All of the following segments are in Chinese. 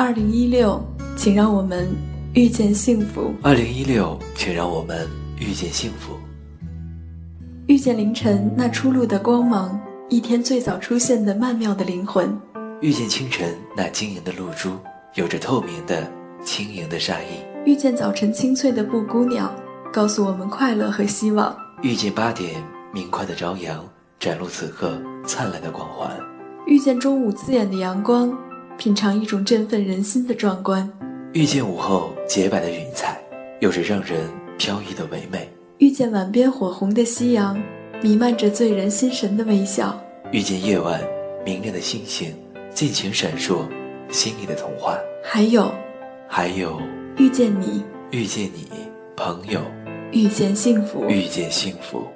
二零一六，请让我们遇见幸福。二零一六，请让我们遇见幸福。遇见凌晨那初露的光芒，一天最早出现的曼妙的灵魂。遇见清晨那晶莹的露珠，有着透明的轻盈的善意。遇见早晨清脆的布谷鸟，告诉我们快乐和希望。遇见八点明快的朝阳，展露此刻灿烂的光环。遇见中午刺眼的阳光。品尝一种振奋人心的壮观，遇见午后洁白的云彩，有着让人飘逸的唯美；遇见晚边火红的夕阳，弥漫着醉人心神的微笑；遇见夜晚明亮的星星，尽情闪烁心里的童话。还有，还有遇见你，遇见你，朋友，遇见幸福，遇见幸福。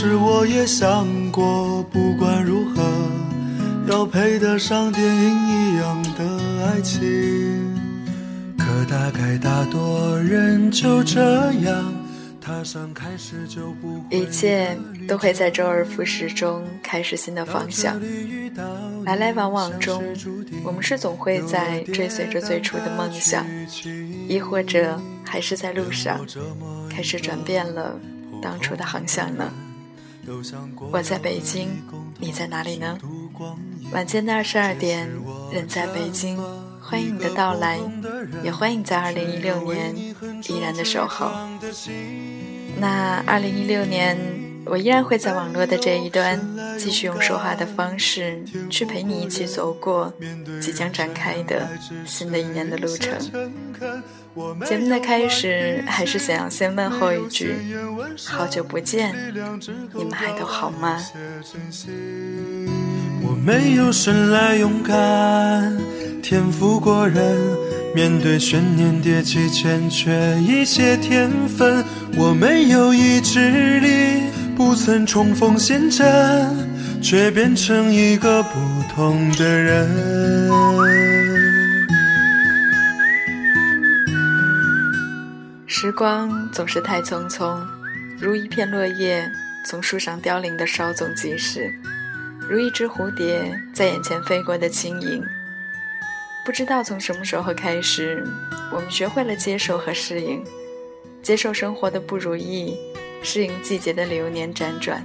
时我也想过，不管如何，要配得上电影一样的爱情。可大概大多人就这样。一切都会在周而复始中开始新的方向。来来往往中，我们是总会在追随着最初的梦想，亦或者还是在路上开始转变了当初的航向呢？我在北京，你在哪里呢？晚间的二十二点，人在北京。欢迎你的到来，也欢迎在二零一六年依然的守候。那二零一六年，我依然会在网络的这一端，继续用说话的方式去陪你一起走过即将展开的新的一年的路程。节目的开始，还是想要先问候一句：好久不见，你们还都好吗？我没有生来勇敢。天赋过人，面对悬念迭起，欠缺一些天分。我没有意志力，不曾冲锋陷阵，却变成一个不同的人。时光总是太匆匆，如一片落叶从树上凋零的稍纵即逝，如一只蝴蝶在眼前飞过的轻盈。不知道从什么时候开始，我们学会了接受和适应，接受生活的不如意，适应季节的流年辗转。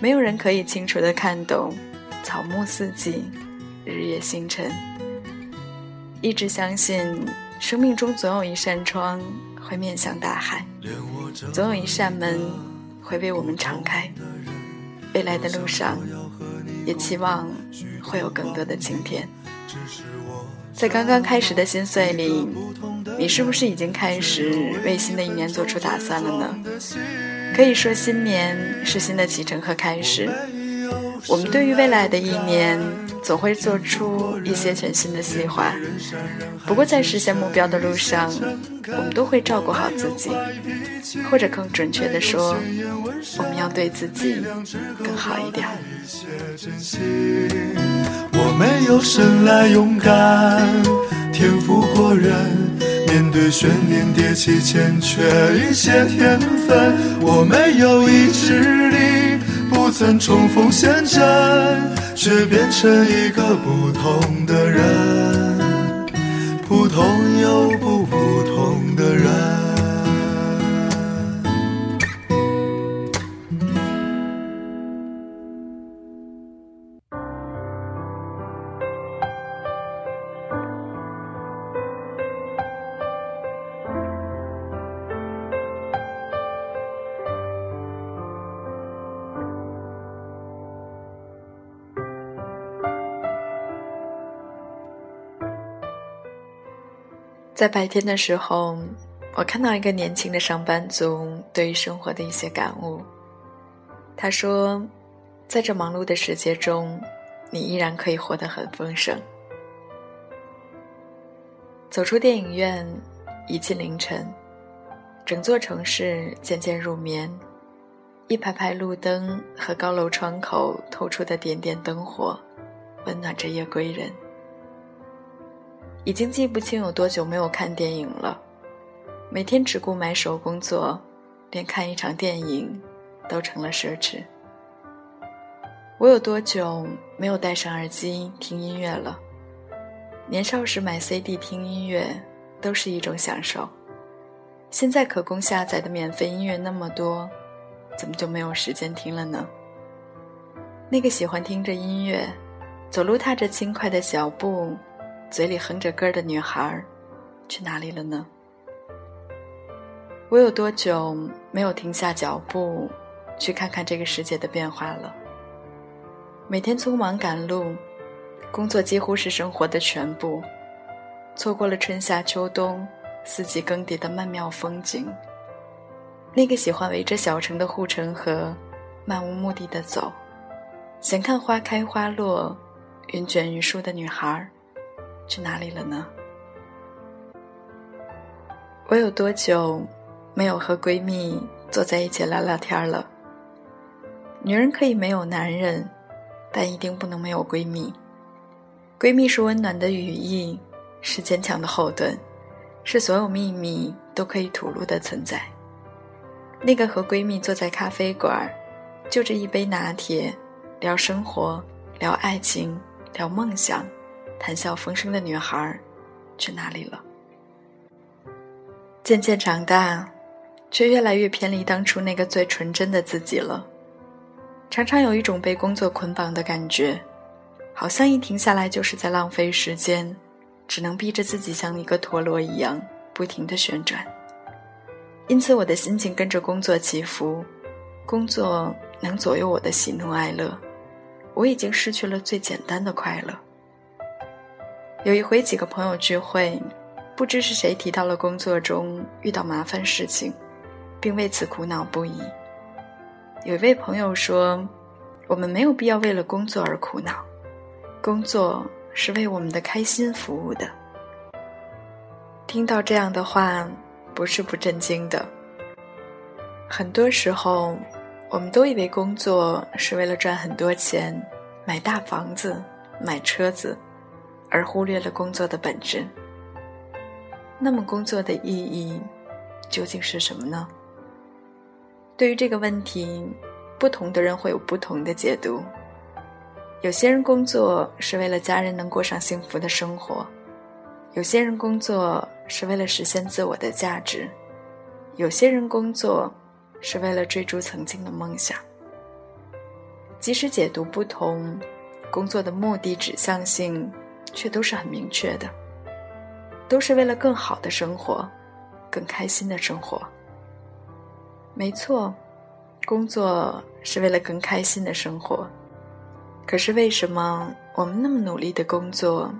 没有人可以清楚地看懂草木四季、日月星辰。一直相信，生命中总有一扇窗会面向大海，总有一扇门会为我们敞开。未来的路上，也期望会有更多的晴天。在刚刚开始的心碎里，你是不是已经开始为新的一年做出打算了呢？可以说，新年是新的启程和开始。我们对于未来的一年，总会做出一些全新的计划。不过，在实现目标的路上，我们都会照顾好自己，或者更准确的说，我们要对自己更好一点。我没有生来勇敢，天赋过人，面对悬念迭起，欠缺一些天分。我没有意志力，不曾冲锋陷阵，却变成一个不同的人，在白天的时候，我看到一个年轻的上班族对于生活的一些感悟。他说，在这忙碌的世界中，你依然可以活得很丰盛。走出电影院，已近凌晨，整座城市渐渐入眠，一排排路灯和高楼窗口透出的点点灯火，温暖着夜归人。已经记不清有多久没有看电影了，每天只顾买手工作，连看一场电影都成了奢侈。我有多久没有戴上耳机听音乐了？年少时买 CD 听音乐都是一种享受，现在可供下载的免费音乐那么多，怎么就没有时间听了呢？那个喜欢听着音乐，走路踏着轻快的小步，嘴里哼着歌的女孩，去哪里了呢？我有多久没有停下脚步，去看看这个世界的变化了？每天匆忙赶路。工作几乎是生活的全部，错过了春夏秋冬四季更迭的曼妙风景。那个喜欢围着小城的护城河，漫无目的的走，闲看花开花落，云卷云舒的女孩儿，去哪里了呢？我有多久没有和闺蜜坐在一起聊聊天了？女人可以没有男人，但一定不能没有闺蜜。闺蜜是温暖的羽翼，是坚强的后盾，是所有秘密都可以吐露的存在。那个和闺蜜坐在咖啡馆，就着一杯拿铁，聊生活、聊爱情、聊梦想，谈笑风生的女孩，去哪里了？渐渐长大，却越来越偏离当初那个最纯真的自己了。常常有一种被工作捆绑的感觉。好像一停下来就是在浪费时间，只能逼着自己像一个陀螺一样不停的旋转。因此，我的心情跟着工作起伏，工作能左右我的喜怒哀乐。我已经失去了最简单的快乐。有一回，几个朋友聚会，不知是谁提到了工作中遇到麻烦事情，并为此苦恼不已。有一位朋友说：“我们没有必要为了工作而苦恼。”工作是为我们的开心服务的。听到这样的话，不是不震惊的。很多时候，我们都以为工作是为了赚很多钱、买大房子、买车子，而忽略了工作的本质。那么，工作的意义究竟是什么呢？对于这个问题，不同的人会有不同的解读。有些人工作是为了家人能过上幸福的生活，有些人工作是为了实现自我的价值，有些人工作是为了追逐曾经的梦想。即使解读不同，工作的目的指向性却都是很明确的，都是为了更好的生活，更开心的生活。没错，工作是为了更开心的生活。可是为什么我们那么努力的工作，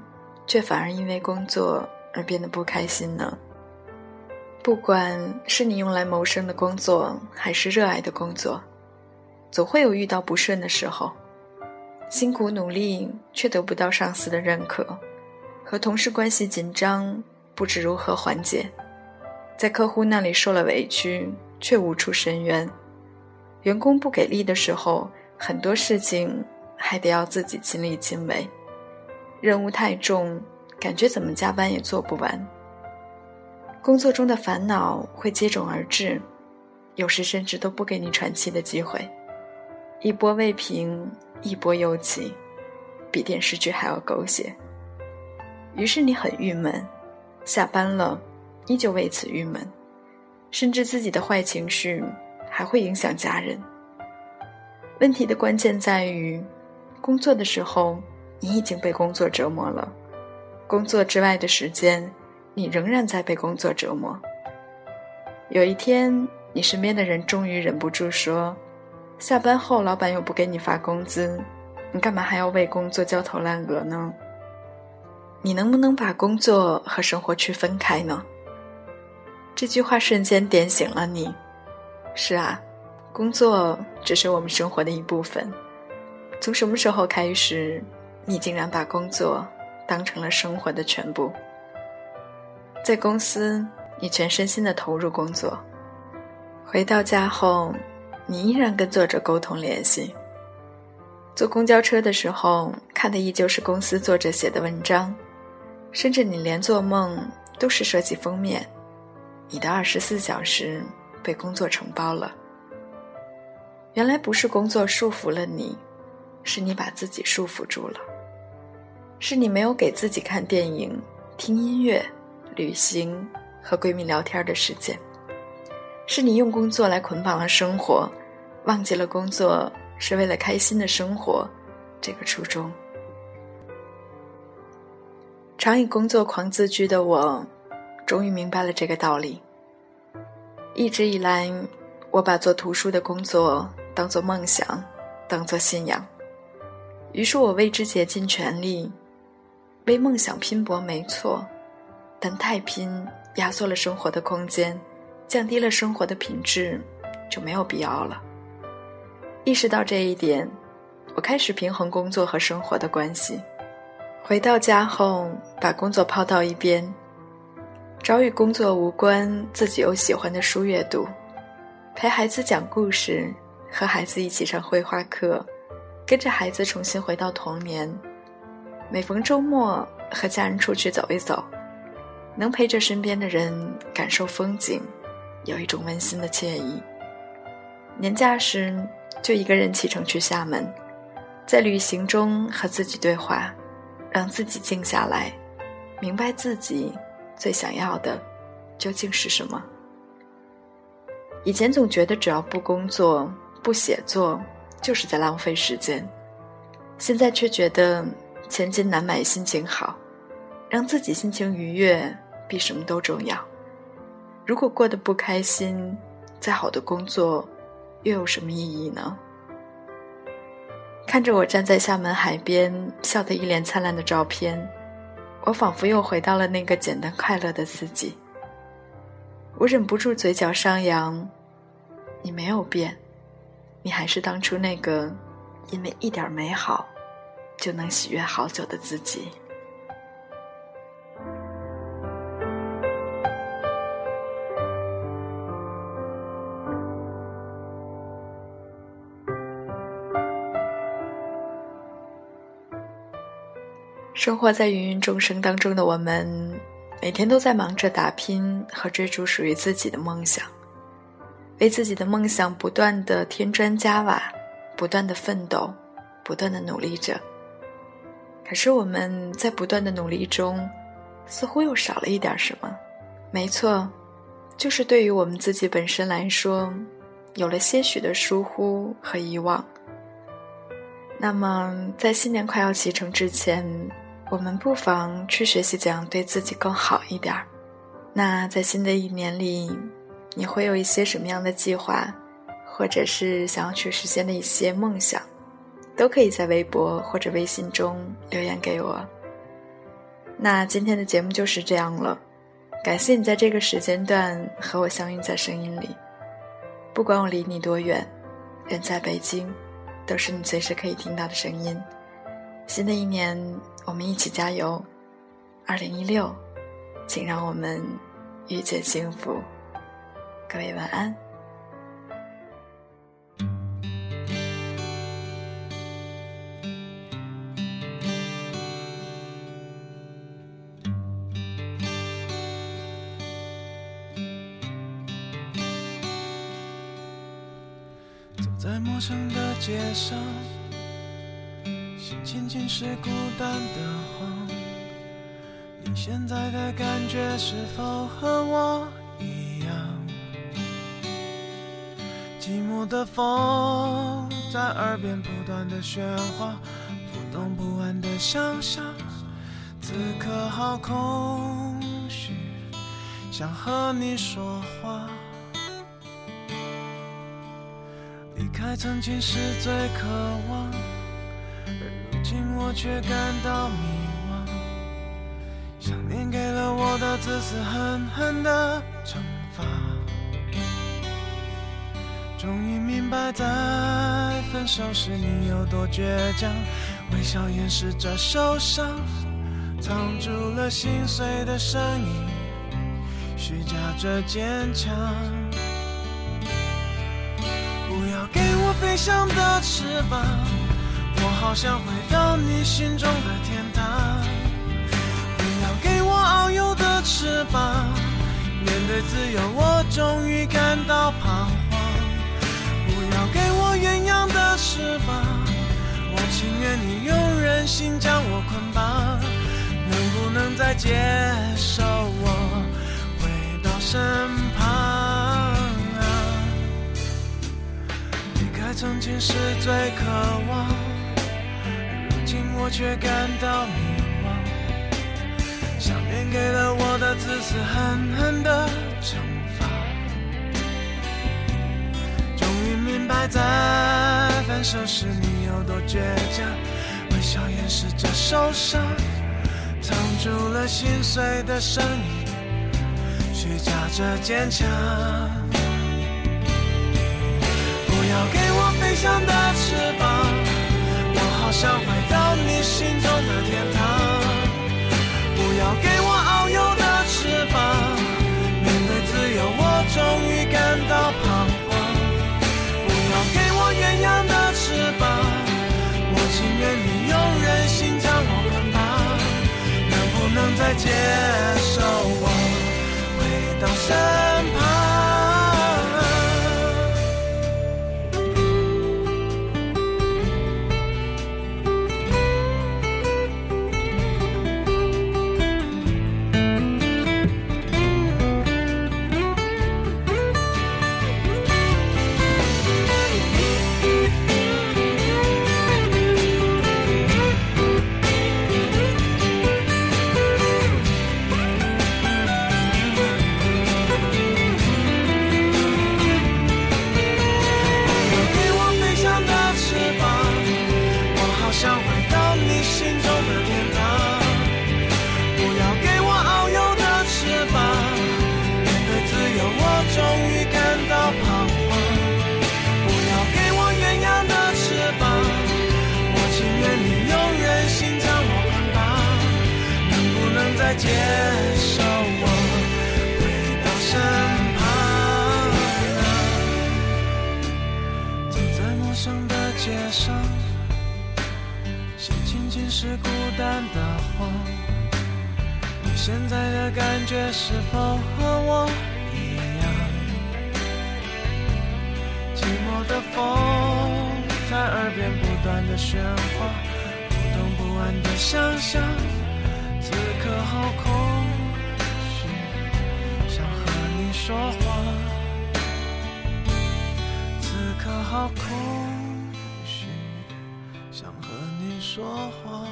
却反而因为工作而变得不开心呢？不管是你用来谋生的工作，还是热爱的工作，总会有遇到不顺的时候。辛苦努力却得不到上司的认可，和同事关系紧张，不知如何缓解，在客户那里受了委屈却无处申冤，员工不给力的时候，很多事情。还得要自己亲力亲为，任务太重，感觉怎么加班也做不完。工作中的烦恼会接踵而至，有时甚至都不给你喘气的机会，一波未平，一波又起，比电视剧还要狗血。于是你很郁闷，下班了，依旧为此郁闷，甚至自己的坏情绪还会影响家人。问题的关键在于。工作的时候，你已经被工作折磨了；工作之外的时间，你仍然在被工作折磨。有一天，你身边的人终于忍不住说：“下班后，老板又不给你发工资，你干嘛还要为工作焦头烂额呢？你能不能把工作和生活区分开呢？这句话瞬间点醒了你。是啊，工作只是我们生活的一部分。从什么时候开始，你竟然把工作当成了生活的全部？在公司，你全身心的投入工作；回到家后，你依然跟作者沟通联系。坐公交车的时候，看的依旧是公司作者写的文章，甚至你连做梦都是设计封面。你的二十四小时被工作承包了。原来不是工作束缚了你。是你把自己束缚住了，是你没有给自己看电影、听音乐、旅行和闺蜜聊天的时间，是你用工作来捆绑了生活，忘记了工作是为了开心的生活这个初衷。常以工作狂自居的我，终于明白了这个道理。一直以来，我把做图书的工作当做梦想，当做信仰。于是我为之竭尽全力，为梦想拼搏，没错，但太拼压缩了生活的空间，降低了生活的品质，就没有必要了。意识到这一点，我开始平衡工作和生活的关系。回到家后，把工作抛到一边，找与工作无关、自己又喜欢的书阅读，陪孩子讲故事，和孩子一起上绘画课。跟着孩子重新回到童年，每逢周末和家人出去走一走，能陪着身边的人感受风景，有一种温馨的惬意。年假时就一个人启程去厦门，在旅行中和自己对话，让自己静下来，明白自己最想要的究竟是什么。以前总觉得只要不工作、不写作。就是在浪费时间，现在却觉得千金难买心情好，让自己心情愉悦比什么都重要。如果过得不开心，再好的工作又有什么意义呢？看着我站在厦门海边笑得一脸灿烂的照片，我仿佛又回到了那个简单快乐的自己。我忍不住嘴角上扬，你没有变。你还是当初那个因为一点美好就能喜悦好久的自己。生活在芸芸众生当中的我们，每天都在忙着打拼和追逐属于自己的梦想。为自己的梦想不断的添砖加瓦，不断的奋斗，不断的努力着。可是我们在不断的努力中，似乎又少了一点什么。没错，就是对于我们自己本身来说，有了些许的疏忽和遗忘。那么，在新年快要启程之前，我们不妨去学习怎样对自己更好一点儿。那在新的一年里。你会有一些什么样的计划，或者是想要去实现的一些梦想，都可以在微博或者微信中留言给我。那今天的节目就是这样了，感谢你在这个时间段和我相遇在声音里。不管我离你多远，人在北京，都是你随时可以听到的声音。新的一年，我们一起加油！二零一六，请让我们遇见幸福。各位晚安。走在陌生的街上，仅仅是孤单的慌。你现在的感觉是否和我一样？寂寞的风在耳边不断的喧哗，浮动不安的想象，此刻好空虚，想和你说话。离开曾经是最渴望，而如今我却感到迷惘。想念给了我的自私狠狠的惩罚。终于明白，在分手时你有多倔强，微笑掩饰着受伤，藏住了心碎的声音，虚假着坚强。不要给我飞翔的翅膀，好想回到你心中的天堂。不要给我遨游的翅膀，面对自由，我终于感到彷徨。不要给我鸳鸯的翅膀，我情愿你用任性将我捆绑。能不能再接受我回到身旁？离开曾经是最渴望，我却感到迷惘。想念给了我的自私，狠狠的惩罚。终于明白在分手时你有多倔强，微笑掩饰着受伤，藏住了心碎的声音，虚假着坚强。不要给我飞翔的翅膀，好想回到你心中的天堂。不要给我遨游的翅膀，面对自由，我终于感到彷徨。不要给我鸳鸯的翅膀，我情愿你用任性将我捆绑，能不能再接受我回到身现在的感觉是否和我一样？寂寞的风在耳边不断的喧哗，不动不安的想象。此刻好空虚，想和你说话。此刻好空虚，想和你说话。